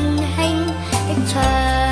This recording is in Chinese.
轻轻的唱